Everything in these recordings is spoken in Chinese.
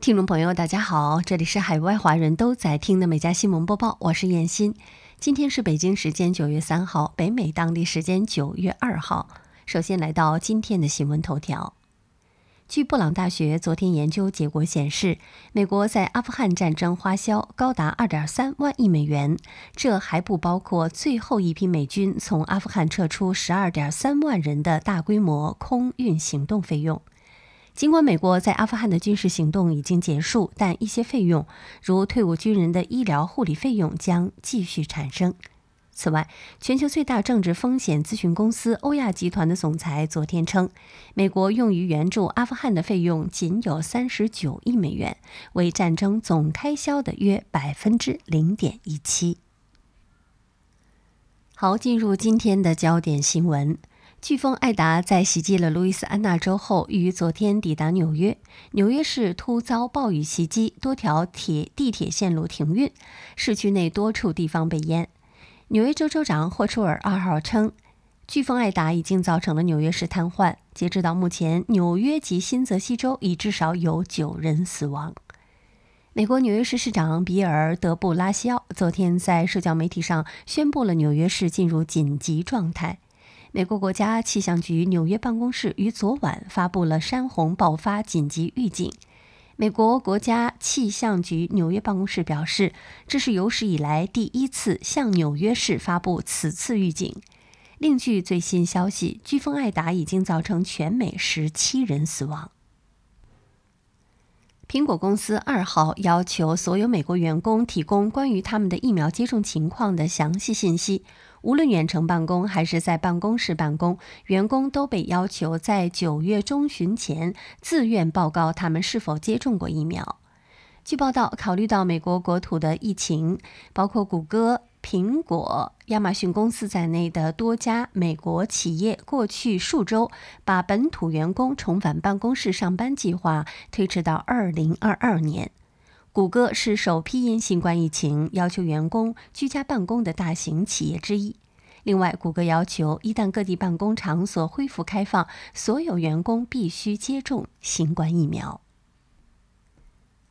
听众朋友，大家好，这里是海外华人都在听的每家新闻播报，我是燕欣。今天是北京时间九月三号，北美当地时间九月二号。首先来到今天的新闻头条。据布朗大学昨天研究结果显示，美国在阿富汗战争花销高达2.3万亿美元，这还不包括最后一批美军从阿富汗撤出12.3万人的大规模空运行动费用。尽管美国在阿富汗的军事行动已经结束，但一些费用，如退伍军人的医疗护理费用，将继续产生。此外，全球最大政治风险咨询公司欧亚集团的总裁昨天称，美国用于援助阿富汗的费用仅有三十九亿美元，为战争总开销的约百分之零点一七。好，进入今天的焦点新闻：飓风艾达在袭击了路易斯安那州后，于昨天抵达纽约。纽约市突遭暴雨袭击，多条铁地铁线路停运，市区内多处地方被淹。纽约州州长霍楚尔二号称，飓风艾达已经造成了纽约市瘫痪。截止到目前，纽约及新泽西州已至少有九人死亡。美国纽约市市长比尔·德布拉西奥昨天在社交媒体上宣布了纽约市进入紧急状态。美国国家气象局纽约办公室于昨晚发布了山洪爆发紧急预警。美国国家气象局纽约办公室表示，这是有史以来第一次向纽约市发布此次预警。另据最新消息，飓风艾达已经造成全美十七人死亡。苹果公司二号要求所有美国员工提供关于他们的疫苗接种情况的详细信息。无论远程办公还是在办公室办公，员工都被要求在九月中旬前自愿报告他们是否接种过疫苗。据报道，考虑到美国国土的疫情，包括谷歌、苹果、亚马逊公司在内的多家美国企业过去数周把本土员工重返办公室上班计划推迟到二零二二年。谷歌是首批因新冠疫情要求员工居家办公的大型企业之一。另外，谷歌要求一旦各地办公场所恢复开放，所有员工必须接种新冠疫苗。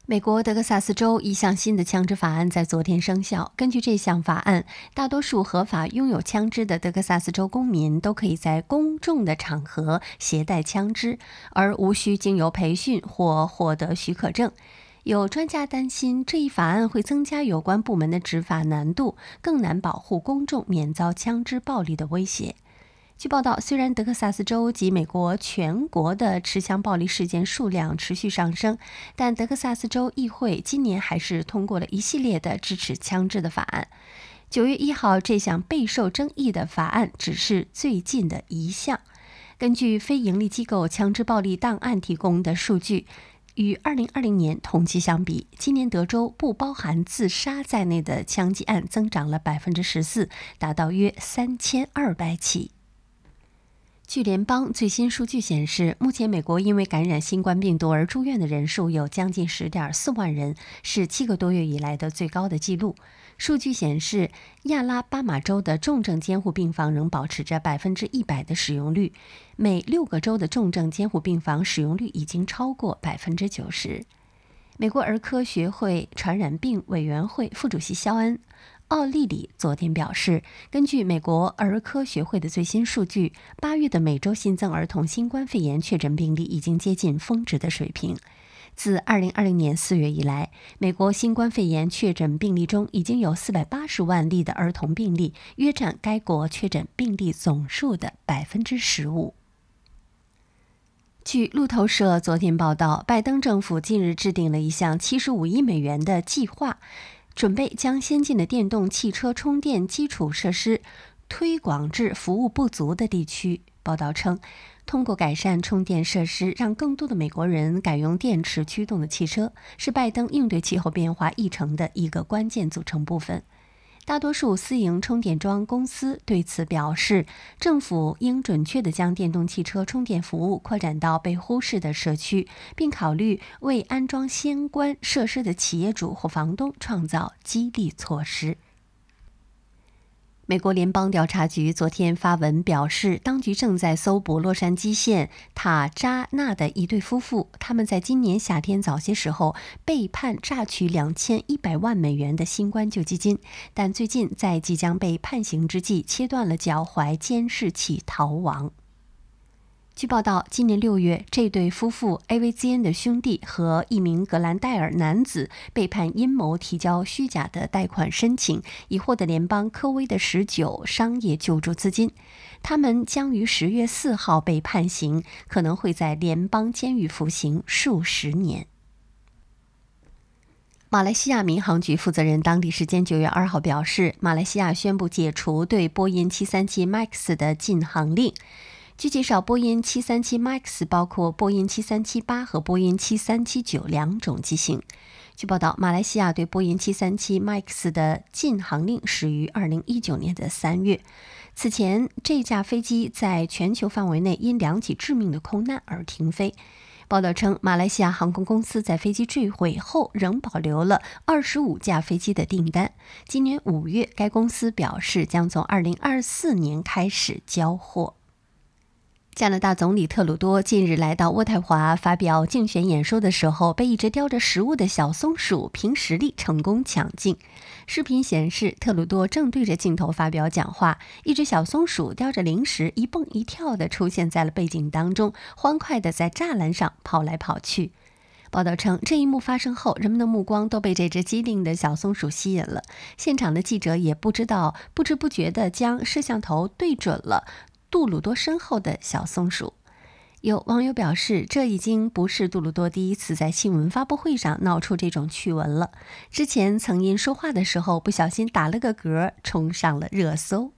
美国德克萨斯州一项新的枪支法案在昨天生效。根据这项法案，大多数合法拥有枪支的德克萨斯州公民都可以在公众的场合携带枪支，而无需经由培训或获得许可证。有专家担心，这一法案会增加有关部门的执法难度，更难保护公众免遭枪支暴力的威胁。据报道，虽然德克萨斯州及美国全国的持枪暴力事件数量持续上升，但德克萨斯州议会今年还是通过了一系列的支持枪支的法案。九月一号，这项备受争议的法案只是最近的一项。根据非营利机构枪支暴力档案提供的数据。与2020年同期相比，今年德州不包含自杀在内的枪击案增长了14%，达到约3200起。据联邦最新数据显示，目前美国因为感染新冠病毒而住院的人数有将近10.4万人，是七个多月以来的最高的记录。数据显示，亚拉巴马州的重症监护病房仍保持着百分之一百的使用率，每六个州的重症监护病房使用率已经超过百分之九十。美国儿科学会传染病委员会副主席肖恩·奥利里昨天表示，根据美国儿科学会的最新数据，八月的每周新增儿童新冠肺炎确诊病例已经接近峰值的水平。自2020年4月以来，美国新冠肺炎确诊病例中已经有480万例的儿童病例，约占该国确诊病例总数的15%。据路透社昨天报道，拜登政府近日制定了一项75亿美元的计划，准备将先进的电动汽车充电基础设施推广至服务不足的地区。报道称。通过改善充电设施，让更多的美国人改用电池驱动的汽车，是拜登应对气候变化议程的一个关键组成部分。大多数私营充电桩公司对此表示，政府应准确地将电动汽车充电服务扩展到被忽视的社区，并考虑为安装相关设施的企业主或房东创造激励措施。美国联邦调查局昨天发文表示，当局正在搜捕洛杉矶县塔扎纳的一对夫妇，他们在今年夏天早些时候被判榨取两千一百万美元的新冠救济金，但最近在即将被判刑之际切断了脚踝监视器逃亡。据报道，今年六月，这对夫妇 AVZN 的兄弟和一名格兰戴尔男子被判阴谋提交虚假的贷款申请，以获得联邦科威的十九商业救助资金。他们将于十月四号被判刑，可能会在联邦监狱服刑数十年。马来西亚民航局负责人当地时间九月二号表示，马来西亚宣布解除对波音七三七 MAX 的禁航令。据介绍，波音737 MAX 包括波音7378和波音7379两种机型。据报道，马来西亚对波音737 MAX 的禁航令始于2019年的三月。此前，这架飞机在全球范围内因两起致命的空难而停飞。报道称，马来西亚航空公司在飞机坠毁后仍保留了25架飞机的订单。今年五月，该公司表示将从2024年开始交货。加拿大总理特鲁多近日来到渥太华发表竞选演说的时候，被一只叼着食物的小松鼠凭实力成功抢镜。视频显示，特鲁多正对着镜头发表讲话，一只小松鼠叼着零食一蹦一跳地出现在了背景当中，欢快地在栅栏上跑来跑去。报道称，这一幕发生后，人们的目光都被这只机灵的小松鼠吸引了。现场的记者也不知道，不知不觉地将摄像头对准了。杜鲁多身后的小松鼠，有网友表示，这已经不是杜鲁多第一次在新闻发布会上闹出这种趣闻了。之前曾因说话的时候不小心打了个嗝，冲上了热搜。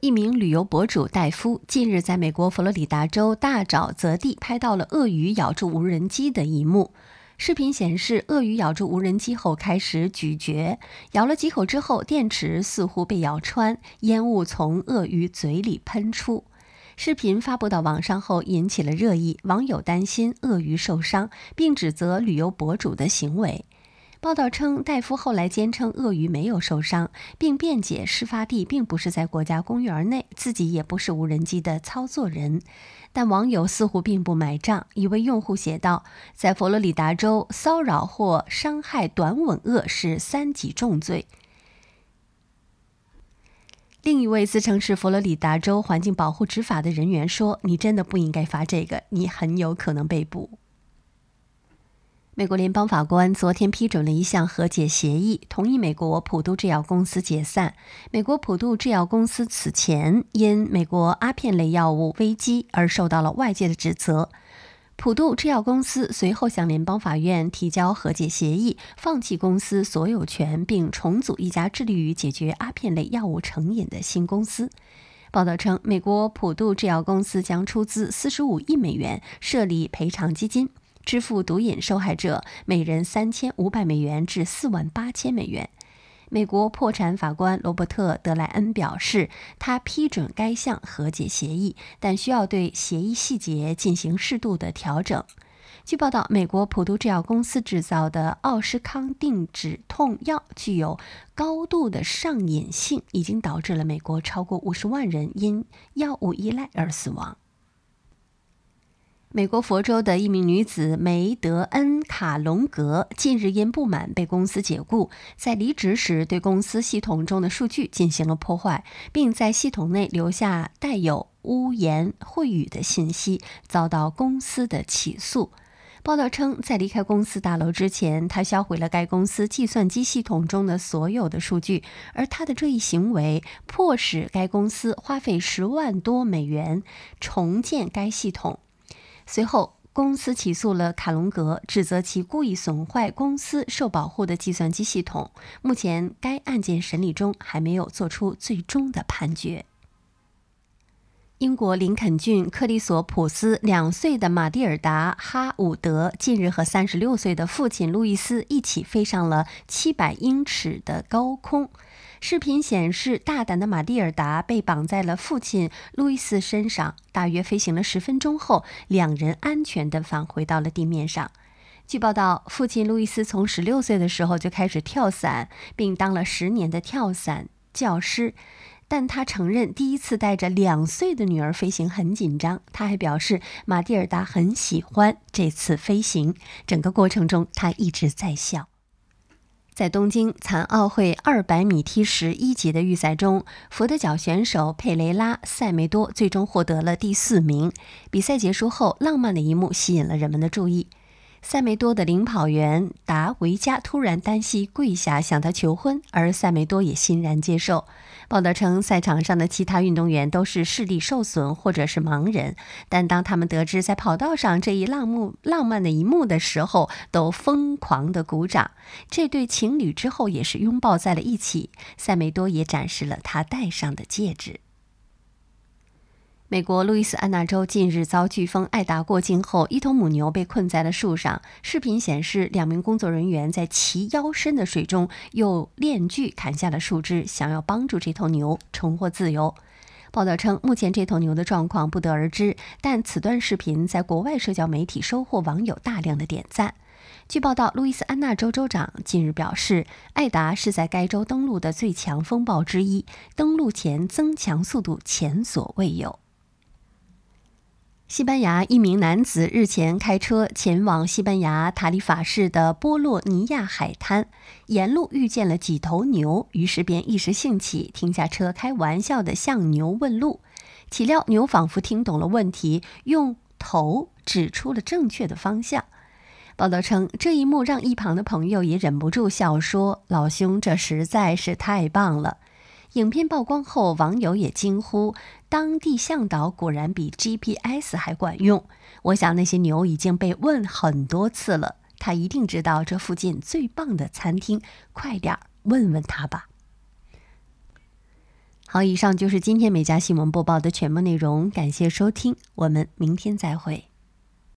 一名旅游博主戴夫近日在美国佛罗里达州大沼泽地拍到了鳄鱼咬住无人机的一幕。视频显示，鳄鱼咬住无人机后开始咀嚼，咬了几口之后，电池似乎被咬穿，烟雾从鳄鱼嘴里喷出。视频发布到网上后引起了热议，网友担心鳄鱼受伤，并指责旅游博主的行为。报道称，戴夫后来坚称鳄鱼没有受伤，并辩解事发地并不是在国家公园内，自己也不是无人机的操作人。但网友似乎并不买账。一位用户写道：“在佛罗里达州，骚扰或伤害短吻鳄是三级重罪。”另一位自称是佛罗里达州环境保护执法的人员说：“你真的不应该发这个，你很有可能被捕。”美国联邦法官昨天批准了一项和解协议，同意美国普渡制药公司解散。美国普渡制药公司此前因美国阿片类药物危机而受到了外界的指责。普渡制药公司随后向联邦法院提交和解协议，放弃公司所有权，并重组一家致力于解决阿片类药物成瘾的新公司。报道称，美国普渡制药公司将出资四十五亿美元设立赔偿基金。支付毒瘾受害者每人三千五百美元至四万八千美元。美国破产法官罗伯特·德莱恩表示，他批准该项和解协议，但需要对协议细节进行适度的调整。据报道，美国普渡制药公司制造的奥施康定止痛药具有高度的上瘾性，已经导致了美国超过五十万人因药物依赖而死亡。美国佛州的一名女子梅德恩·卡隆格近日因不满被公司解雇，在离职时对公司系统中的数据进行了破坏，并在系统内留下带有污言秽语的信息，遭到公司的起诉。报道称，在离开公司大楼之前，他销毁了该公司计算机系统中的所有的数据，而他的这一行为迫使该公司花费十万多美元重建该系统。随后，公司起诉了卡隆格，指责其故意损坏公司受保护的计算机系统。目前，该案件审理中，还没有做出最终的判决。英国林肯郡克利索普斯两岁的马蒂尔达·哈伍德近日和三十六岁的父亲路易斯一起飞上了七百英尺的高空。视频显示，大胆的马蒂尔达被绑在了父亲路易斯身上。大约飞行了十分钟后，两人安全地返回到了地面上。据报道，父亲路易斯从十六岁的时候就开始跳伞，并当了十年的跳伞教师。但他承认，第一次带着两岁的女儿飞行很紧张。他还表示，马蒂尔达很喜欢这次飞行，整个过程中他一直在笑。在东京残奥会200米踢十一级的预赛中，佛得角选手佩雷拉·塞梅多最终获得了第四名。比赛结束后，浪漫的一幕吸引了人们的注意。塞梅多的领跑员达维加突然单膝跪下向他求婚，而塞梅多也欣然接受。报道称，赛场上的其他运动员都是视力受损或者是盲人，但当他们得知在跑道上这一浪幕浪漫的一幕的时候，都疯狂的鼓掌。这对情侣之后也是拥抱在了一起。塞梅多也展示了他戴上的戒指。美国路易斯安那州近日遭飓风艾达过境后，一头母牛被困在了树上。视频显示，两名工作人员在齐腰深的水中用链锯砍下了树枝，想要帮助这头牛重获自由。报道称，目前这头牛的状况不得而知，但此段视频在国外社交媒体收获网友大量的点赞。据报道，路易斯安那州州长近日表示，艾达是在该州登陆的最强风暴之一，登陆前增强速度前所未有。西班牙一名男子日前开车前往西班牙塔里法市的波洛尼亚海滩，沿路遇见了几头牛，于是便一时兴起停下车，开玩笑地向牛问路。岂料牛仿佛听懂了问题，用头指出了正确的方向。报道称，这一幕让一旁的朋友也忍不住笑说：“老兄，这实在是太棒了。”影片曝光后，网友也惊呼：“当地向导果然比 GPS 还管用！”我想那些牛已经被问很多次了，他一定知道这附近最棒的餐厅，快点问问他吧。好，以上就是今天美家新闻播报的全部内容，感谢收听，我们明天再会。